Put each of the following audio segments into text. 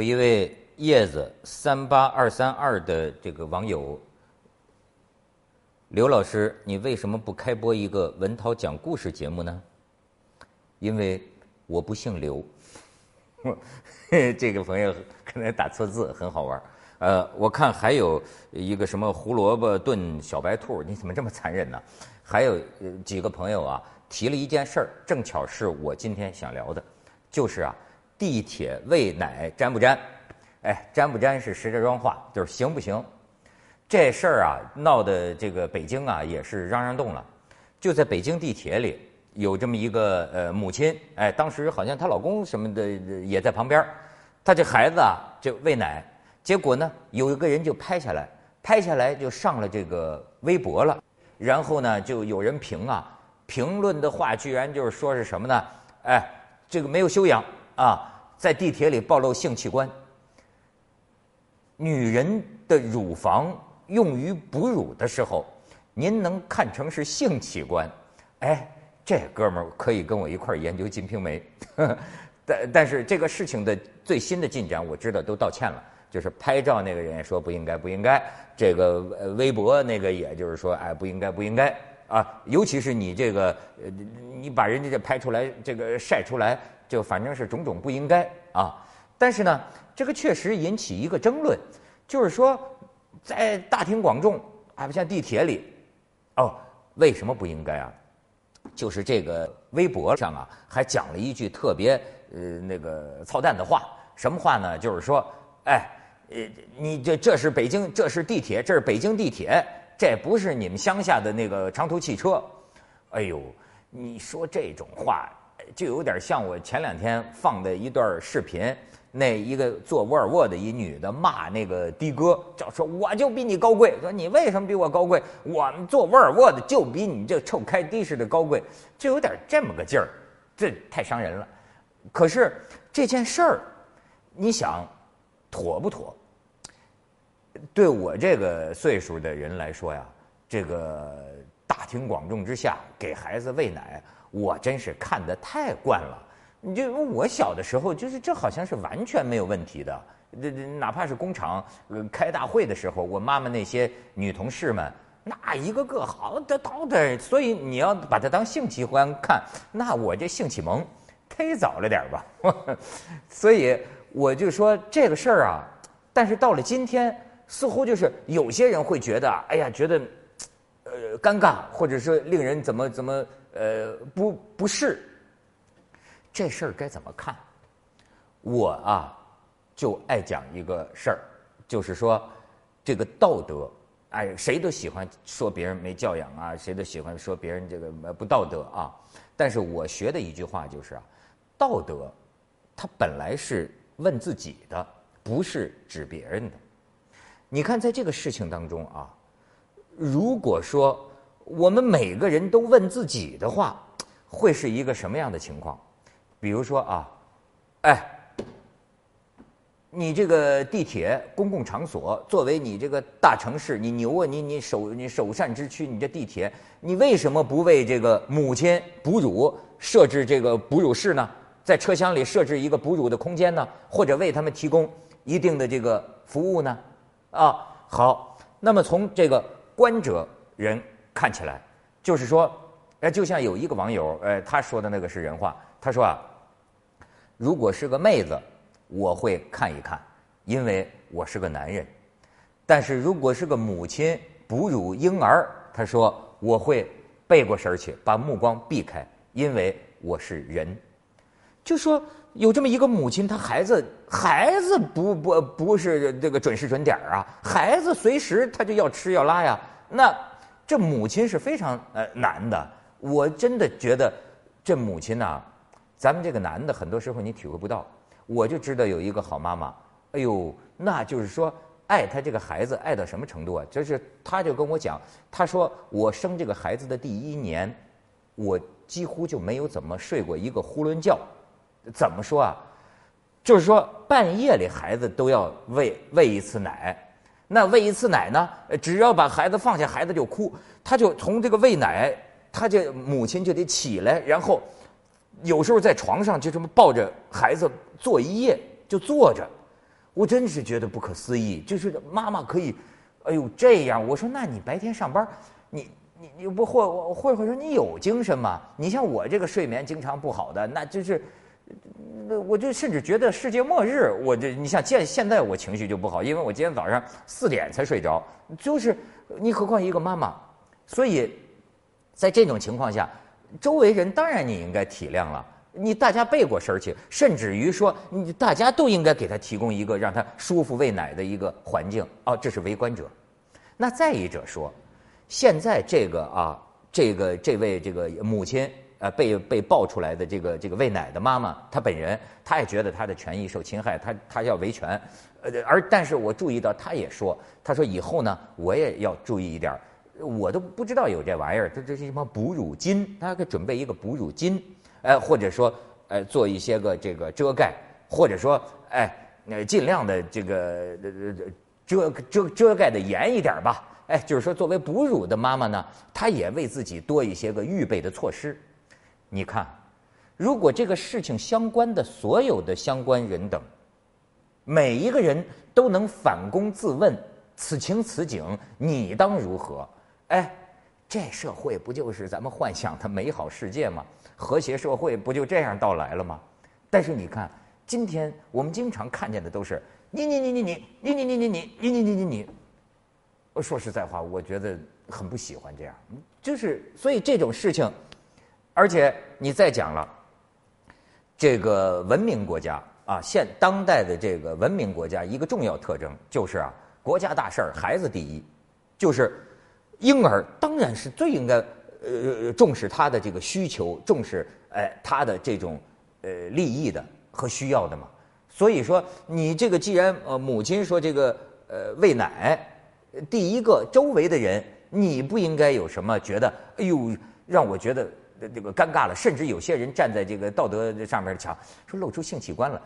有一位叶子三八二三二的这个网友，刘老师，你为什么不开播一个文涛讲故事节目呢？因为我不姓刘。这个朋友可能打错字，很好玩。呃，我看还有一个什么胡萝卜炖小白兔，你怎么这么残忍呢？还有几个朋友啊提了一件事儿，正巧是我今天想聊的，就是啊。地铁喂奶沾不沾？哎，沾不沾是石家庄话，就是行不行？这事儿啊，闹的这个北京啊也是嚷嚷动了。就在北京地铁里，有这么一个呃母亲，哎，当时好像她老公什么的也在旁边，她这孩子啊就喂奶，结果呢有一个人就拍下来，拍下来就上了这个微博了，然后呢就有人评啊，评论的话居然就是说是什么呢？哎，这个没有修养啊。在地铁里暴露性器官，女人的乳房用于哺乳的时候，您能看成是性器官？哎，这哥们儿可以跟我一块儿研究《金瓶梅》，但但是这个事情的最新的进展，我知道都道歉了，就是拍照那个人说不应该不应该，这个微博那个也就是说哎不应该不应该啊，尤其是你这个你把人家这拍出来这个晒出来。就反正是种种不应该啊，但是呢，这个确实引起一个争论，就是说，在大庭广众，还不像地铁里，哦，为什么不应该啊？就是这个微博上啊，还讲了一句特别呃那个操蛋的话，什么话呢？就是说，哎，呃，你这这是北京，这是地铁，这是北京地铁，这不是你们乡下的那个长途汽车。哎呦，你说这种话。就有点像我前两天放的一段视频，那一个坐沃尔沃的一女的骂那个的哥，叫说我就比你高贵，说你为什么比我高贵？我们坐沃尔沃的就比你这臭开的士的高贵，就有点这么个劲儿，这太伤人了。可是这件事儿，你想妥不妥？对我这个岁数的人来说呀，这个大庭广众之下给孩子喂奶。我真是看得太惯了，你就我小的时候，就是这好像是完全没有问题的。这这哪怕是工厂开大会的时候，我妈妈那些女同事们，那一个个好的到的，所以你要把它当性器官看，那我这性启蒙忒早了点吧。所以我就说这个事儿啊，但是到了今天，似乎就是有些人会觉得，哎呀，觉得呃尴尬，或者说令人怎么怎么。呃，不不是，这事儿该怎么看？我啊，就爱讲一个事儿，就是说，这个道德，哎，谁都喜欢说别人没教养啊，谁都喜欢说别人这个不道德啊。但是我学的一句话就是啊，道德，它本来是问自己的，不是指别人的。你看，在这个事情当中啊，如果说。我们每个人都问自己的话，会是一个什么样的情况？比如说啊，哎，你这个地铁公共场所，作为你这个大城市，你牛啊，你你首你首善之区，你这地铁，你为什么不为这个母亲哺乳设置这个哺乳室呢？在车厢里设置一个哺乳的空间呢？或者为他们提供一定的这个服务呢？啊，好，那么从这个观者人。看起来，就是说，哎，就像有一个网友，哎，他说的那个是人话。他说啊，如果是个妹子，我会看一看，因为我是个男人；但是如果是个母亲哺乳婴儿，他说我会背过身去，把目光避开，因为我是人。就说有这么一个母亲，她孩子孩子不不不是这个准时准点啊，孩子随时他就要吃要拉呀，那。这母亲是非常呃难的，我真的觉得这母亲呐，咱们这个男的很多时候你体会不到。我就知道有一个好妈妈，哎呦，那就是说爱他这个孩子爱到什么程度啊？就是他就跟我讲，他说我生这个孩子的第一年，我几乎就没有怎么睡过一个囫囵觉。怎么说啊？就是说半夜里孩子都要喂喂一次奶。那喂一次奶呢？只要把孩子放下，孩子就哭，他就从这个喂奶，他这母亲就得起来，然后有时候在床上就这么抱着孩子坐一夜，就坐着。我真是觉得不可思议，就是妈妈可以，哎呦这样。我说那你白天上班，你你你不或或者说你有精神吗？你像我这个睡眠经常不好的，那就是，我就甚至觉得世界末日。我这你像现现在我情绪就不好，因为我今天早上四点才睡着，就是你何况一个妈妈，所以在这种情况下，周围人当然你应该体谅了。你大家背过身去，甚至于说，你大家都应该给他提供一个让他舒服喂奶的一个环境。哦，这是围观者。那再一者说，现在这个啊，这个这位这个母亲呃被被爆出来的这个这个喂奶的妈妈，她本人她也觉得她的权益受侵害，她她要维权。呃，而但是我注意到，她也说，她说以后呢，我也要注意一点，我都不知道有这玩意儿，这这是什么哺乳巾？她给准备一个哺乳巾。哎，或者说，哎，做一些个这个遮盖，或者说，哎，那尽量的这个遮遮遮盖的严一点吧。哎，就是说，作为哺乳的妈妈呢，她也为自己多一些个预备的措施。你看，如果这个事情相关的所有的相关人等，每一个人都能反躬自问，此情此景，你当如何？哎，这社会不就是咱们幻想的美好世界吗？和谐社会不就这样到来了吗？但是你看，今天我们经常看见的都是你你你你你你你你你你你你你你你。说实在话，我觉得很不喜欢这样。就是所以这种事情，而且你再讲了，这个文明国家啊，现当代的这个文明国家一个重要特征就是啊，国家大事儿孩子第一，就是婴儿当然是最应该。呃，重视他的这个需求，重视哎他的这种呃利益的和需要的嘛。所以说，你这个既然呃母亲说这个呃喂奶，第一个周围的人你不应该有什么觉得哎呦让我觉得这个尴尬了，甚至有些人站在这个道德上面讲说露出性器官了，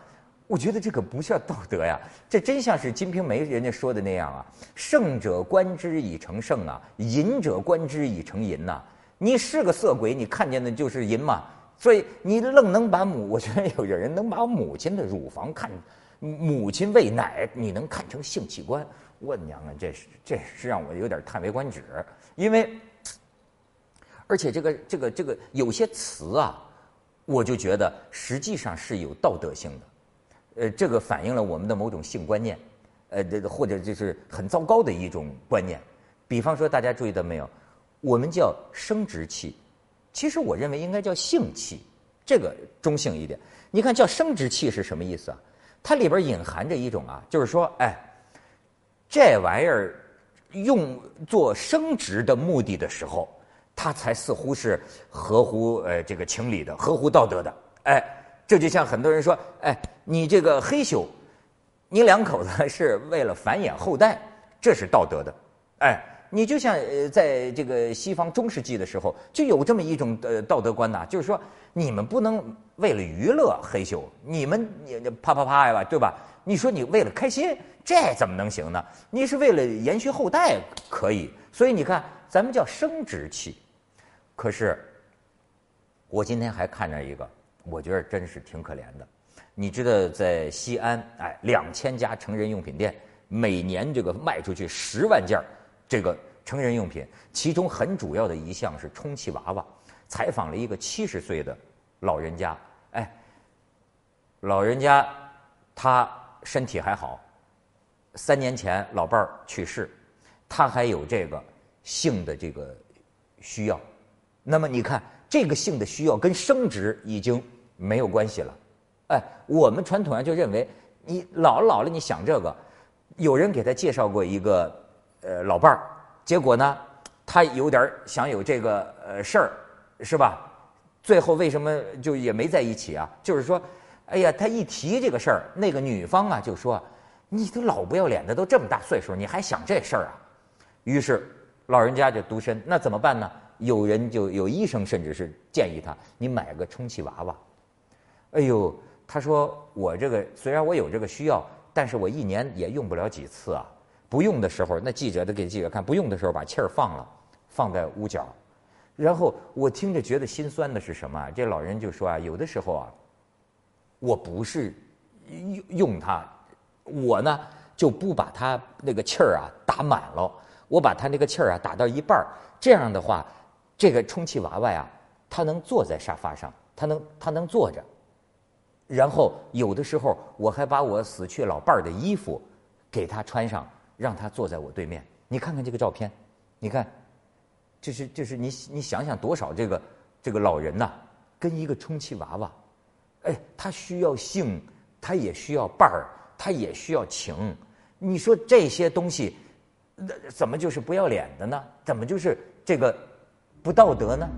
我觉得这个不叫道德呀，这真像是《金瓶梅》人家说的那样啊，胜者观之以成胜啊，淫者观之以成淫呐。你是个色鬼，你看见的就是淫嘛，所以你愣能把母，我觉得有人能把母亲的乳房看，母亲喂奶，你能看成性器官？我娘啊，这是这是让我有点叹为观止，因为，而且这个这个这个有些词啊，我就觉得实际上是有道德性的，呃，这个反映了我们的某种性观念，呃，这个或者就是很糟糕的一种观念，比方说大家注意到没有？我们叫生殖器，其实我认为应该叫性器，这个中性一点。你看叫生殖器是什么意思啊？它里边隐含着一种啊，就是说，哎，这玩意儿用做生殖的目的的时候，它才似乎是合乎呃这个情理的，合乎道德的。哎，这就像很多人说，哎，你这个黑咻，你两口子是为了繁衍后代，这是道德的，哎。你就像呃，在这个西方中世纪的时候，就有这么一种呃道德观呐，就是说你们不能为了娱乐嘿咻，你们你啪啪啪呀，对吧？你说你为了开心，这怎么能行呢？你是为了延续后代可以，所以你看咱们叫生殖器。可是我今天还看着一个，我觉得真是挺可怜的。你知道在西安，哎，两千家成人用品店，每年这个卖出去十万件儿。这个成人用品，其中很主要的一项是充气娃娃。采访了一个七十岁的老人家，哎，老人家他身体还好，三年前老伴儿去世，他还有这个性的这个需要。那么你看，这个性的需要跟生殖已经没有关系了。哎，我们传统上就认为，你老了老了，你想这个，有人给他介绍过一个。呃，老伴儿，结果呢，他有点想有这个呃事儿，是吧？最后为什么就也没在一起啊？就是说，哎呀，他一提这个事儿，那个女方啊就说：“你都老不要脸的，都这么大岁数，你还想这事儿啊？”于是老人家就独身，那怎么办呢？有人就有医生，甚至是建议他，你买个充气娃娃。哎呦，他说我这个虽然我有这个需要，但是我一年也用不了几次啊。不用的时候，那记者都给记者看。不用的时候，把气儿放了，放在屋角。然后我听着觉得心酸的是什么？这老人就说啊，有的时候啊，我不是用用它，我呢就不把它那个气儿啊打满了，我把它那个气儿啊打到一半儿。这样的话，这个充气娃娃呀，它能坐在沙发上，它能它能坐着。然后有的时候我还把我死去老伴儿的衣服给他穿上，让他坐在我对面。你看看这个照片，你看，就是就是你你想想多少这个这个老人呐，跟一个充气娃娃，哎，他需要性，他也需要伴儿，他也需要情。你说这些东西，那怎么就是不要脸的呢？怎么就是这个不道德呢？